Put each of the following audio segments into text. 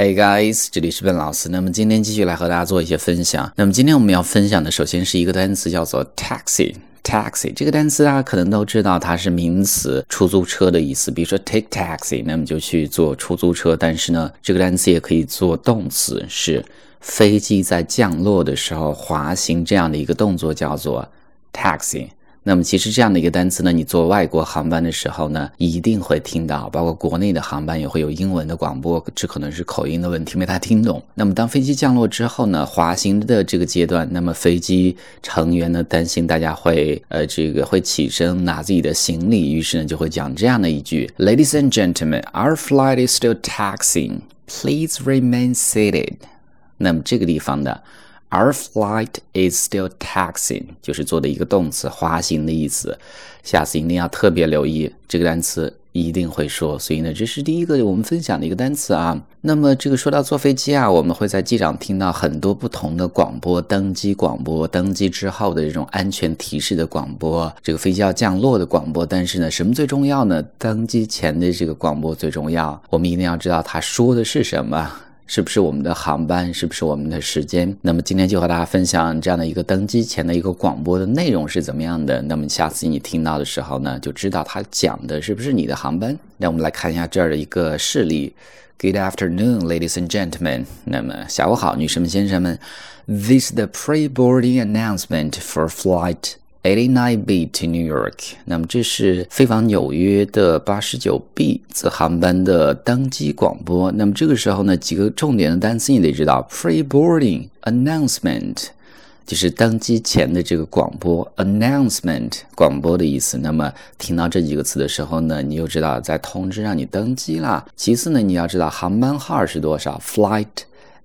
Hey guys，这里是笨老师。那么今天继续来和大家做一些分享。那么今天我们要分享的，首先是一个单词，叫做 taxi。taxi 这个单词大家可能都知道，它是名词，出租车的意思。比如说 take taxi，那么就去坐出租车。但是呢，这个单词也可以做动词，是飞机在降落的时候滑行这样的一个动作，叫做 taxi。那么其实这样的一个单词呢，你坐外国航班的时候呢，一定会听到，包括国内的航班也会有英文的广播，这可能是口音的问题，没太听懂。那么当飞机降落之后呢，滑行的这个阶段，那么飞机成员呢担心大家会呃这个会起身拿自己的行李，于是呢就会讲这样的一句：Ladies and gentlemen, our flight is still taxiing. Please remain seated. 那么这个地方的。Our flight is still taxiing，就是做的一个动词，滑行的意思。下次一定要特别留意这个单词，一定会说。所以呢，这是第一个我们分享的一个单词啊。那么这个说到坐飞机啊，我们会在机场听到很多不同的广播，登机广播，登机之后的这种安全提示的广播，这个飞机要降落的广播。但是呢，什么最重要呢？登机前的这个广播最重要，我们一定要知道他说的是什么。是不是我们的航班？是不是我们的时间？那么今天就和大家分享这样的一个登机前的一个广播的内容是怎么样的。那么下次你听到的时候呢，就知道他讲的是不是你的航班。那我们来看一下这儿的一个事例。Good afternoon, ladies and gentlemen。那么下午好，女士们、先生们。This is the pre-boarding announcement for flight. Eighty nine B to New York，那么这是飞往纽约的八十九 B 次航班的登机广播。那么这个时候呢，几个重点的单词你得知道：pre-boarding announcement，就是登机前的这个广播；announcement 广播的意思。那么听到这几个词的时候呢，你就知道在通知让你登机啦。其次呢，你要知道航班号是多少，flight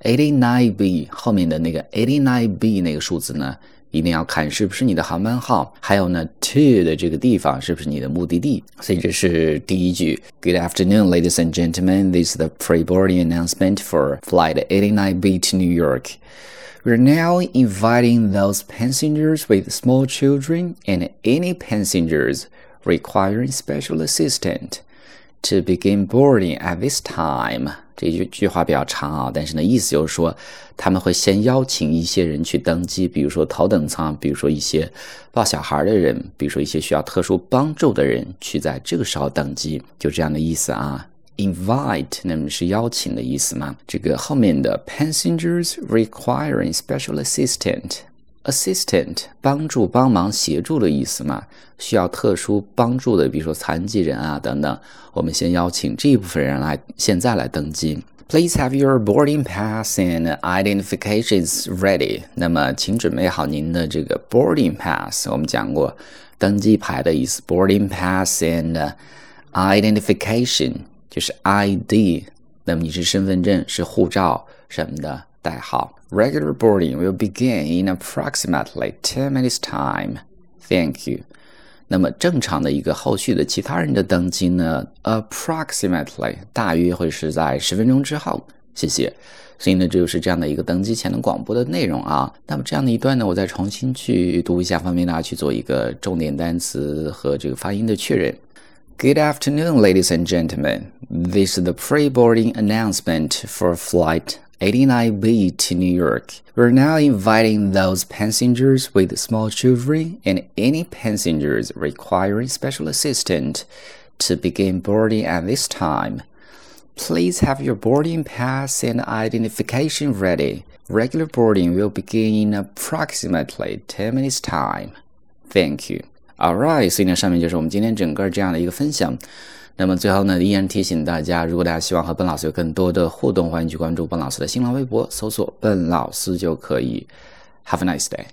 eighty nine B 后面的那个 eighty nine B 那个数字呢？一定要看是不是你的航班号，还有呢，to 的这个地方是不是你的目的地。所以这是第一句。Good afternoon, ladies and gentlemen. This is the pre-boarding announcement for flight 89B to New York. We're now inviting those passengers with small children and any passengers requiring special assistance To begin boarding at this time. 这句句话比较长啊，但是呢，意思就是说，他们会先邀请一些人去登机，比如说头等舱，比如说一些抱小孩的人，比如说一些需要特殊帮助的人，去在这个时候登机，就这样的意思啊。Invite 那么是邀请的意思嘛？这个后面的 passengers requiring special assistant。Assistant 帮助、帮忙、协助的意思嘛？需要特殊帮助的，比如说残疾人啊等等。我们先邀请这一部分人来，现在来登机。Please have your boarding pass and identifications ready。那么，请准备好您的这个 boarding pass。我们讲过登机牌的意思，boarding pass and identification 就是 ID。那么你是身份证、是护照什么的。代号。Regular boarding will begin in approximately ten minutes time. Thank you. 那么正常的一个后续的其他人的登机呢？Approximately 大约会是在十分钟之后。谢谢。所以呢，这就是这样的一个登机前的广播的内容啊。那么这样的一段呢，我再重新去读一下，方便大家去做一个重点单词和这个发音的确认。Good afternoon, ladies and gentlemen. This is the pre-boarding announcement for flight 89B to New York. We're now inviting those passengers with small children and any passengers requiring special assistance to begin boarding at this time. Please have your boarding pass and identification ready. Regular boarding will begin in approximately 10 minutes time. Thank you. Alright，所以呢，上面就是我们今天整个这样的一个分享。 那么最后呢，依然提醒大家，如果大家希望和笨老师有更多的互动，欢迎去关注笨老师的新浪微博，搜索“笨老师”就可以。Have a nice day.